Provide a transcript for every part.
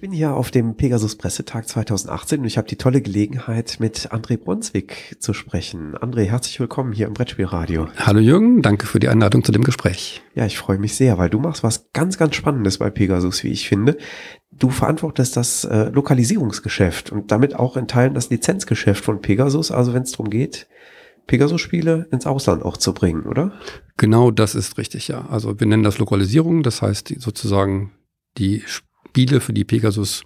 Ich bin hier auf dem Pegasus Pressetag 2018 und ich habe die tolle Gelegenheit, mit André Brunswick zu sprechen. André, herzlich willkommen hier im Brettspielradio. Hallo Jürgen, danke für die Einladung zu dem Gespräch. Ja, ich freue mich sehr, weil du machst was ganz, ganz Spannendes bei Pegasus, wie ich finde. Du verantwortest das äh, Lokalisierungsgeschäft und damit auch in Teilen das Lizenzgeschäft von Pegasus, also wenn es darum geht, Pegasus-Spiele ins Ausland auch zu bringen, oder? Genau, das ist richtig, ja. Also wir nennen das Lokalisierung, das heißt sozusagen die Spiele, für die Pegasus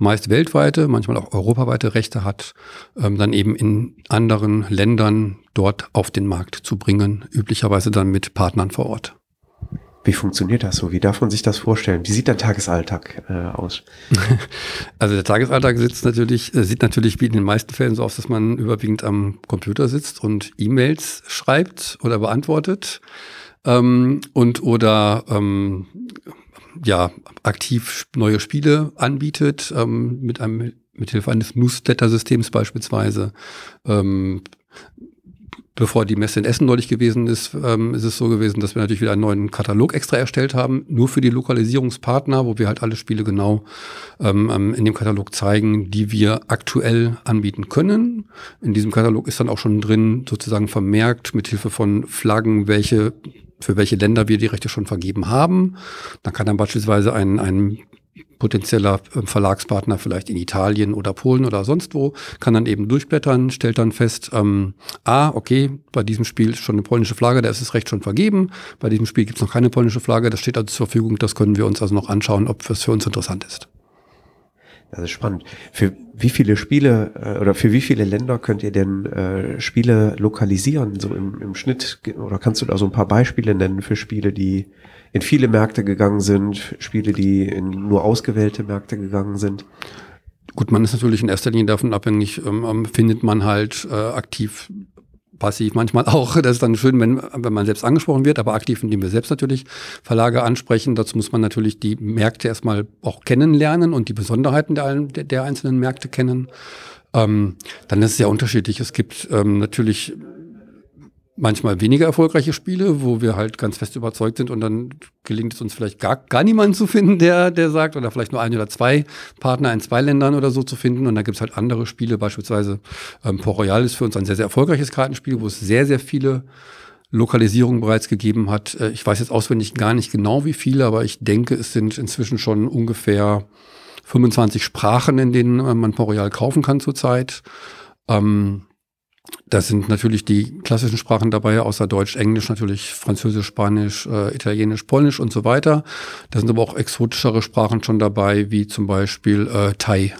meist weltweite, manchmal auch europaweite Rechte hat, ähm, dann eben in anderen Ländern dort auf den Markt zu bringen, üblicherweise dann mit Partnern vor Ort. Wie funktioniert das so? Wie darf man sich das vorstellen? Wie sieht der Tagesalltag äh, aus? Also der Tagesalltag sitzt natürlich, äh, sieht natürlich wie in den meisten Fällen so aus, dass man überwiegend am Computer sitzt und E-Mails schreibt oder beantwortet ähm, und oder ähm, ja aktiv neue Spiele anbietet, ähm, mit einem mithilfe eines Newsletter-Systems beispielsweise. Ähm, bevor die Messe in Essen neulich gewesen ist, ähm, ist es so gewesen, dass wir natürlich wieder einen neuen Katalog extra erstellt haben, nur für die Lokalisierungspartner, wo wir halt alle Spiele genau ähm, ähm in dem Katalog zeigen, die wir aktuell anbieten können. In diesem Katalog ist dann auch schon drin sozusagen vermerkt mit Hilfe von Flaggen, welche für welche Länder wir die Rechte schon vergeben haben. Dann kann dann beispielsweise ein, ein potenzieller ähm, Verlagspartner vielleicht in Italien oder Polen oder sonst wo, kann dann eben durchblättern, stellt dann fest, ähm, ah, okay, bei diesem Spiel ist schon eine polnische Flagge, da ist das Recht schon vergeben, bei diesem Spiel gibt es noch keine polnische Flagge, das steht also zur Verfügung, das können wir uns also noch anschauen, ob das für uns interessant ist. Das ist spannend. Für wie viele Spiele äh, oder für wie viele Länder könnt ihr denn äh, Spiele lokalisieren, so im, im Schnitt? Oder kannst du da so ein paar Beispiele nennen für Spiele, die in viele Märkte gegangen sind, Spiele, die in nur ausgewählte Märkte gegangen sind? Gut, man ist natürlich in erster Linie davon abhängig, ähm, ähm findet man halt äh, aktiv passiv manchmal auch. Das ist dann schön, wenn, wenn man selbst angesprochen wird, aber aktiv, indem wir selbst natürlich Verlage ansprechen. Dazu muss man natürlich die Märkte erstmal auch kennenlernen und die Besonderheiten der, der einzelnen Märkte kennen. Ähm, dann ist es ja unterschiedlich. Es gibt ähm, natürlich manchmal weniger erfolgreiche Spiele, wo wir halt ganz fest überzeugt sind und dann gelingt es uns vielleicht gar, gar niemanden zu finden, der, der sagt, oder vielleicht nur ein oder zwei Partner in zwei Ländern oder so zu finden. Und dann gibt es halt andere Spiele, beispielsweise ähm, Port Royal ist für uns ein sehr, sehr erfolgreiches Kartenspiel, wo es sehr, sehr viele Lokalisierungen bereits gegeben hat. Äh, ich weiß jetzt auswendig gar nicht genau wie viele, aber ich denke, es sind inzwischen schon ungefähr 25 Sprachen, in denen äh, man Port Royal kaufen kann zurzeit. Ähm, da sind natürlich die klassischen Sprachen dabei, außer Deutsch, Englisch natürlich, Französisch, Spanisch, äh, Italienisch, Polnisch und so weiter. Da sind aber auch exotischere Sprachen schon dabei, wie zum Beispiel äh, Thai.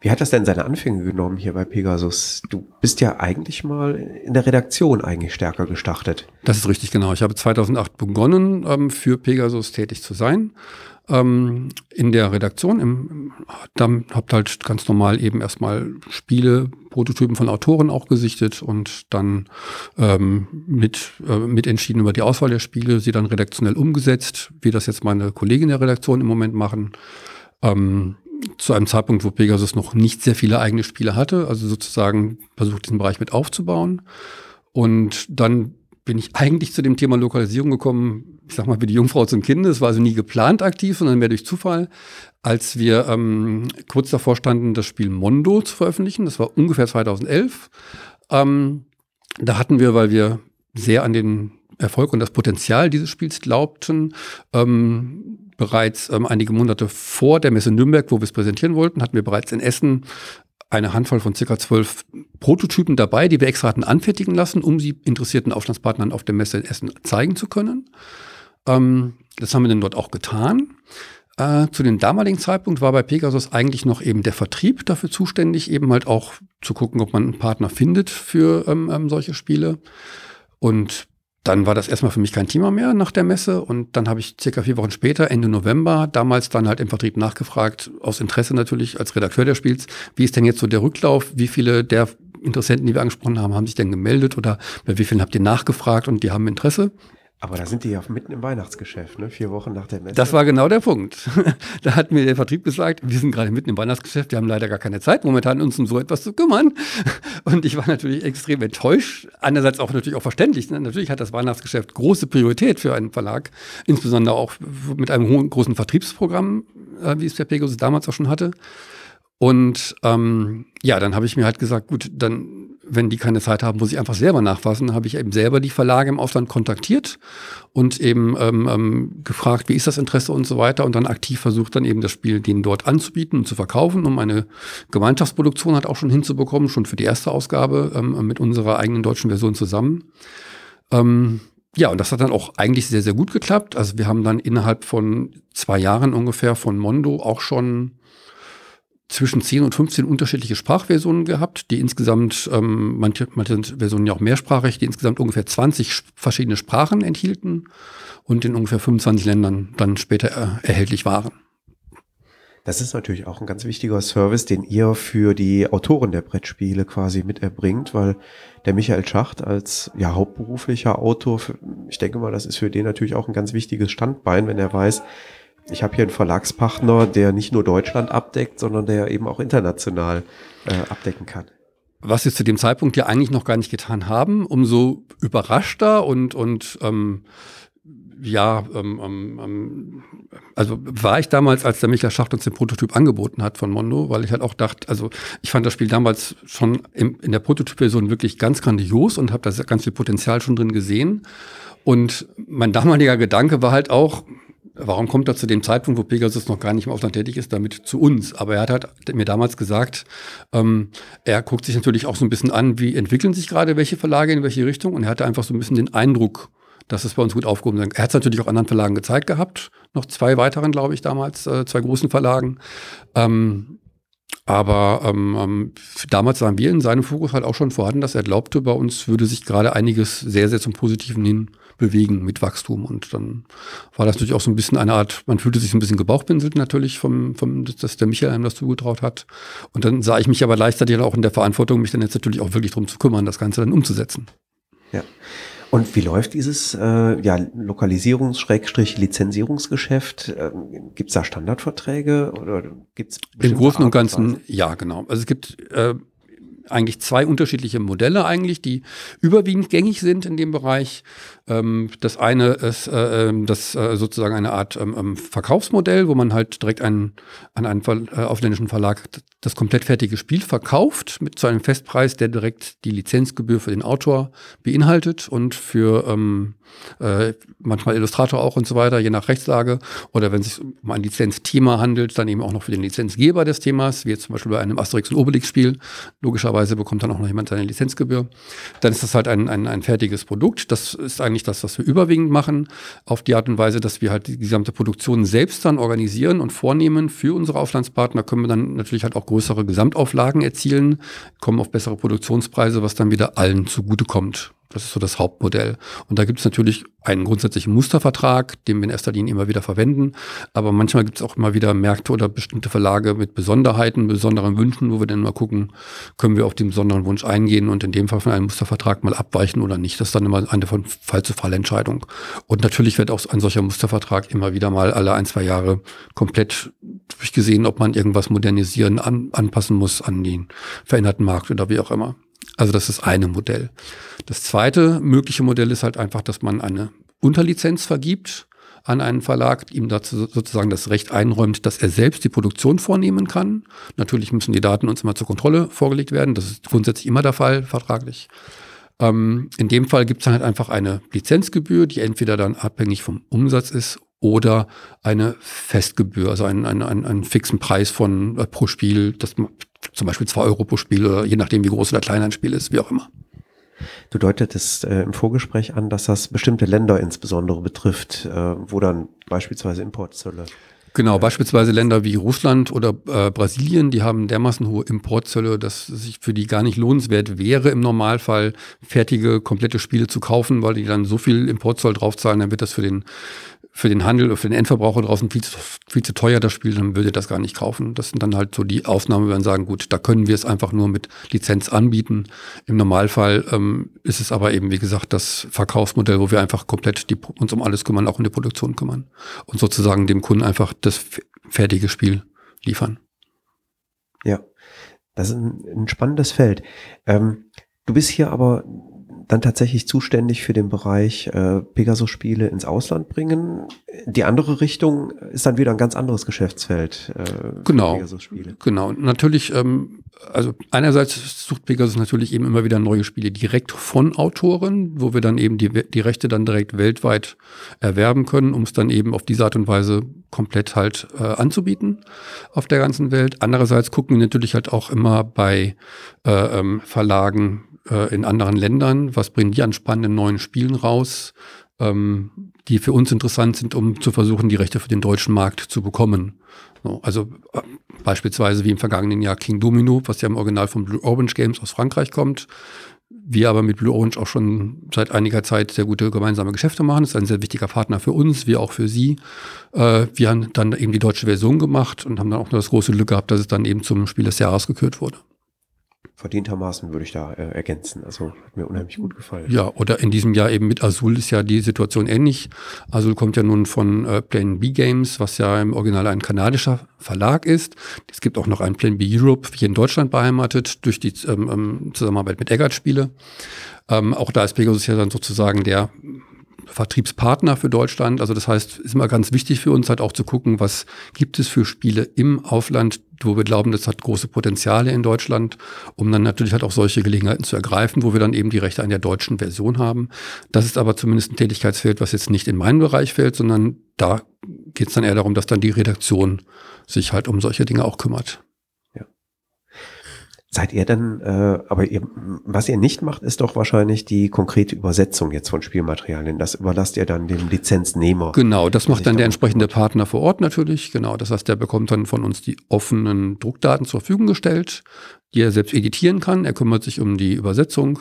Wie hat das denn seine Anfänge genommen hier bei Pegasus? Du bist ja eigentlich mal in der Redaktion eigentlich stärker gestartet. Das ist richtig, genau. Ich habe 2008 begonnen, ähm, für Pegasus tätig zu sein ähm, in der Redaktion. Im, dann habt halt ganz normal eben erstmal Spiele, Prototypen von Autoren auch gesichtet und dann ähm, mit, äh, mit entschieden über die Auswahl der Spiele, sie dann redaktionell umgesetzt, wie das jetzt meine Kollegen der Redaktion im Moment machen. Ähm, zu einem Zeitpunkt, wo Pegasus noch nicht sehr viele eigene Spiele hatte, also sozusagen versucht, diesen Bereich mit aufzubauen. Und dann bin ich eigentlich zu dem Thema Lokalisierung gekommen, ich sag mal, wie die Jungfrau zum Kind. Es war also nie geplant aktiv, sondern mehr durch Zufall, als wir ähm, kurz davor standen, das Spiel Mondo zu veröffentlichen. Das war ungefähr 2011. Ähm, da hatten wir, weil wir sehr an den Erfolg und das Potenzial dieses Spiels glaubten, ähm, bereits ähm, einige Monate vor der Messe Nürnberg, wo wir es präsentieren wollten, hatten wir bereits in Essen eine Handvoll von circa zwölf Prototypen dabei, die wir extra hatten anfertigen lassen, um sie interessierten Aufstandspartnern auf der Messe in Essen zeigen zu können. Ähm, das haben wir dann dort auch getan. Äh, zu dem damaligen Zeitpunkt war bei Pegasus eigentlich noch eben der Vertrieb dafür zuständig, eben halt auch zu gucken, ob man einen Partner findet für ähm, ähm, solche Spiele. Und dann war das erstmal für mich kein Thema mehr nach der Messe und dann habe ich circa vier Wochen später, Ende November, damals dann halt im Vertrieb nachgefragt, aus Interesse natürlich als Redakteur des Spiels, wie ist denn jetzt so der Rücklauf, wie viele der Interessenten, die wir angesprochen haben, haben sich denn gemeldet oder bei wie vielen habt ihr nachgefragt und die haben Interesse? Aber da sind die ja mitten im Weihnachtsgeschäft, ne? Vier Wochen nach der Messe. Das war genau der Punkt. da hat mir der Vertrieb gesagt, wir sind gerade mitten im Weihnachtsgeschäft, wir haben leider gar keine Zeit, momentan uns um so etwas zu kümmern. Und ich war natürlich extrem enttäuscht. Einerseits auch natürlich auch verständlich. Ne? Natürlich hat das Weihnachtsgeschäft große Priorität für einen Verlag, insbesondere auch mit einem hohen, großen Vertriebsprogramm, äh, wie es der Pegasus damals auch schon hatte. Und ähm, ja, dann habe ich mir halt gesagt, gut, dann wenn die keine Zeit haben, muss ich einfach selber nachfassen, habe ich eben selber die Verlage im Ausland kontaktiert und eben ähm, ähm, gefragt, wie ist das Interesse und so weiter und dann aktiv versucht dann eben das Spiel denen dort anzubieten und zu verkaufen, um eine Gemeinschaftsproduktion halt auch schon hinzubekommen, schon für die erste Ausgabe ähm, mit unserer eigenen deutschen Version zusammen. Ähm, ja, und das hat dann auch eigentlich sehr, sehr gut geklappt. Also wir haben dann innerhalb von zwei Jahren ungefähr von Mondo auch schon zwischen 10 und 15 unterschiedliche Sprachversionen gehabt, die insgesamt, ähm, manche, manche Versionen ja auch mehrsprachig, die insgesamt ungefähr 20 verschiedene Sprachen enthielten und in ungefähr 25 Ländern dann später äh, erhältlich waren. Das ist natürlich auch ein ganz wichtiger Service, den ihr für die Autoren der Brettspiele quasi mit erbringt, weil der Michael Schacht als ja hauptberuflicher Autor, ich denke mal, das ist für den natürlich auch ein ganz wichtiges Standbein, wenn er weiß, ich habe hier einen Verlagspartner, der nicht nur Deutschland abdeckt, sondern der eben auch international äh, abdecken kann. Was wir zu dem Zeitpunkt ja eigentlich noch gar nicht getan haben, umso überraschter und, und ähm, ja, ähm, ähm, ähm also war ich damals, als der Michael Schacht uns den Prototyp angeboten hat von Mondo, weil ich halt auch dachte, also ich fand das Spiel damals schon im, in der Prototypversion wirklich ganz grandios und habe da ganz viel Potenzial schon drin gesehen. Und mein damaliger Gedanke war halt auch, Warum kommt er zu dem Zeitpunkt, wo Pegasus noch gar nicht im Ausland tätig ist, damit zu uns? Aber er hat halt mir damals gesagt, ähm, er guckt sich natürlich auch so ein bisschen an, wie entwickeln sich gerade welche Verlage in welche Richtung. Und er hatte einfach so ein bisschen den Eindruck, dass es bei uns gut aufgehoben ist. Er hat es natürlich auch anderen Verlagen gezeigt gehabt, noch zwei weiteren, glaube ich, damals, äh, zwei großen Verlagen. Ähm, aber ähm, ähm damals waren wir in seinem Fokus halt auch schon vorhanden, dass er glaubte, bei uns würde sich gerade einiges sehr, sehr zum Positiven hin bewegen mit Wachstum. Und dann war das natürlich auch so ein bisschen eine Art, man fühlte sich ein bisschen gebauchpinselt natürlich, vom, vom, dass der Michael einem das zugetraut hat. Und dann sah ich mich aber gleichzeitig auch in der Verantwortung, mich dann jetzt natürlich auch wirklich darum zu kümmern, das Ganze dann umzusetzen. Ja. Und wie läuft dieses äh, ja, Lokalisierungs-Lizenzierungsgeschäft? Ähm, gibt es da Standardverträge oder gibt's Im Großen und Ganzen, ja, genau. Also es gibt äh, eigentlich zwei unterschiedliche Modelle eigentlich, die überwiegend gängig sind in dem Bereich. Ähm, das eine ist äh, ähm, das äh, sozusagen eine Art ähm, ähm, Verkaufsmodell, wo man halt direkt einen, an einen Ver äh, ausländischen Verlag das komplett fertige Spiel verkauft mit zu einem Festpreis, der direkt die Lizenzgebühr für den Autor beinhaltet und für ähm, äh, manchmal Illustrator auch und so weiter, je nach Rechtslage. Oder wenn es sich um ein Lizenzthema handelt, dann eben auch noch für den Lizenzgeber des Themas, wie jetzt zum Beispiel bei einem Asterix und Obelix-Spiel. Logischerweise bekommt dann auch noch jemand seine Lizenzgebühr. Dann ist das halt ein, ein, ein fertiges Produkt. Das ist eigentlich das, was wir überwiegend machen, auf die Art und Weise, dass wir halt die gesamte Produktion selbst dann organisieren und vornehmen für unsere Auflandspartner, können wir dann natürlich halt auch größere Gesamtauflagen erzielen, kommen auf bessere Produktionspreise, was dann wieder allen zugutekommt. Das ist so das Hauptmodell. Und da gibt es natürlich einen grundsätzlichen Mustervertrag, den wir in erster Linie immer wieder verwenden. Aber manchmal gibt es auch immer wieder Märkte oder bestimmte Verlage mit Besonderheiten, besonderen Wünschen, wo wir dann mal gucken, können wir auf den besonderen Wunsch eingehen und in dem Fall von einem Mustervertrag mal abweichen oder nicht. Das ist dann immer eine von Fall zu Fall Entscheidung. Und natürlich wird auch ein solcher Mustervertrag immer wieder mal alle ein, zwei Jahre komplett durchgesehen, ob man irgendwas modernisieren, an, anpassen muss an den veränderten Markt oder wie auch immer. Also das ist eine Modell. Das zweite mögliche Modell ist halt einfach, dass man eine Unterlizenz vergibt an einen Verlag, ihm dazu sozusagen das Recht einräumt, dass er selbst die Produktion vornehmen kann. Natürlich müssen die Daten uns immer zur Kontrolle vorgelegt werden. Das ist grundsätzlich immer der Fall, vertraglich. Ähm, in dem Fall gibt es halt einfach eine Lizenzgebühr, die entweder dann abhängig vom Umsatz ist oder eine Festgebühr, also einen, einen, einen, einen fixen Preis von äh, pro Spiel, das zum Beispiel zwei Euro pro Spiel oder je nachdem, wie groß oder klein ein Spiel ist, wie auch immer. Du deutetest äh, im Vorgespräch an, dass das bestimmte Länder insbesondere betrifft, äh, wo dann beispielsweise Importzölle Genau, beispielsweise Länder wie Russland oder äh, Brasilien, die haben dermaßen hohe Importzölle, dass es sich für die gar nicht lohnenswert wäre, im Normalfall fertige, komplette Spiele zu kaufen, weil die dann so viel Importzoll draufzahlen, dann wird das für den für den Handel, für den Endverbraucher draußen viel zu, viel zu teuer, das Spiel, dann würde das gar nicht kaufen. Das sind dann halt so die Ausnahmen, wenn wir sagen, gut, da können wir es einfach nur mit Lizenz anbieten. Im Normalfall ähm, ist es aber eben, wie gesagt, das Verkaufsmodell, wo wir einfach komplett die, uns um alles kümmern, auch um die Produktion kümmern und sozusagen dem Kunden einfach das fertige Spiel liefern. Ja, das ist ein, ein spannendes Feld. Ähm, du bist hier aber dann tatsächlich zuständig für den Bereich äh, Pegasus-Spiele ins Ausland bringen. Die andere Richtung ist dann wieder ein ganz anderes Geschäftsfeld. Äh, genau. Pegasus-Spiele. Genau. Natürlich, ähm, also einerseits sucht Pegasus natürlich eben immer wieder neue Spiele direkt von Autoren, wo wir dann eben die, die Rechte dann direkt weltweit erwerben können, um es dann eben auf diese Art und Weise komplett halt äh, anzubieten auf der ganzen Welt. Andererseits gucken wir natürlich halt auch immer bei äh, ähm, Verlagen äh, in anderen Ländern? Was bringen die an spannenden neuen Spielen raus, ähm, die für uns interessant sind, um zu versuchen, die Rechte für den deutschen Markt zu bekommen? So, also äh, beispielsweise wie im vergangenen Jahr King Domino, was ja im Original von Blue Orange Games aus Frankreich kommt. Wir aber mit Blue Orange auch schon seit einiger Zeit sehr gute gemeinsame Geschäfte machen. Das ist ein sehr wichtiger Partner für uns, wie auch für Sie. Äh, wir haben dann eben die deutsche Version gemacht und haben dann auch nur das große Glück gehabt, dass es dann eben zum Spiel des Jahres gekürt wurde verdientermaßen würde ich da äh, ergänzen. Also hat mir unheimlich gut gefallen. Ja, oder in diesem Jahr eben mit Azul ist ja die Situation ähnlich. Azul kommt ja nun von äh, Plan B Games, was ja im Original ein kanadischer Verlag ist. Es gibt auch noch einen Plan B Europe, hier in Deutschland beheimatet, durch die ähm, ähm Zusammenarbeit mit Eggert Spiele. Ähm, auch da ist Pegasus ja dann sozusagen der Vertriebspartner für Deutschland. Also das heißt, ist immer ganz wichtig für uns halt auch zu gucken, was gibt es für Spiele im Aufland, wo wir glauben, das hat große Potenziale in Deutschland, um dann natürlich halt auch solche Gelegenheiten zu ergreifen, wo wir dann eben die Rechte an der deutschen Version haben. Das ist aber zumindest ein Tätigkeitsfeld, was jetzt nicht in meinen Bereich fällt, sondern da geht es dann eher darum, dass dann die Redaktion sich halt um solche Dinge auch kümmert. Seid ihr denn, äh, aber ihr, was ihr nicht macht, ist doch wahrscheinlich die konkrete Übersetzung jetzt von Spielmaterialien. Das überlasst ihr dann dem Lizenznehmer. Genau, das macht dann der entsprechende Partner vor Ort natürlich. Genau, das heißt, der bekommt dann von uns die offenen Druckdaten zur Verfügung gestellt, die er selbst editieren kann. Er kümmert sich um die Übersetzung,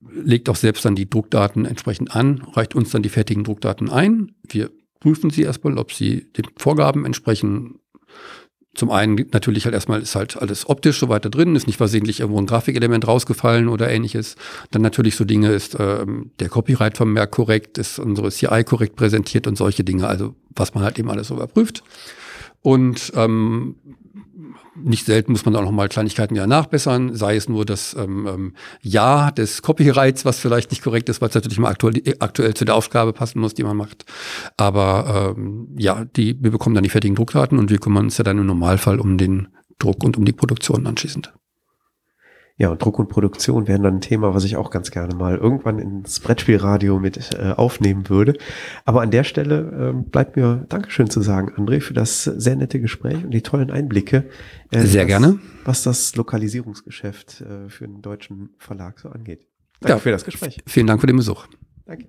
legt auch selbst dann die Druckdaten entsprechend an, reicht uns dann die fertigen Druckdaten ein. Wir prüfen sie erstmal, ob sie den Vorgaben entsprechen zum einen natürlich halt erstmal ist halt alles optisch so weiter drin, ist nicht versehentlich irgendwo ein Grafikelement rausgefallen oder ähnliches. Dann natürlich so Dinge ist ähm, der Copyright-Vermerk korrekt, ist unsere CI korrekt präsentiert und solche Dinge, also was man halt eben alles so überprüft. Und ähm, nicht selten muss man auch noch mal Kleinigkeiten ja nachbessern, sei es nur das ähm, ähm, Ja des Copyrights, was vielleicht nicht korrekt ist, weil es natürlich mal aktuell, aktuell zu der Aufgabe passen muss, die man macht. Aber ähm, ja, die, wir bekommen dann die fertigen Druckdaten und wir kümmern uns ja dann im Normalfall um den Druck und um die Produktion anschließend. Ja, und Druck und Produktion wären dann ein Thema, was ich auch ganz gerne mal irgendwann ins Brettspielradio mit äh, aufnehmen würde. Aber an der Stelle äh, bleibt mir Dankeschön zu sagen, André, für das sehr nette Gespräch und die tollen Einblicke. Äh, sehr was, gerne. Was das Lokalisierungsgeschäft äh, für einen deutschen Verlag so angeht. Danke ja, für das Gespräch. Vielen Dank für den Besuch. Danke.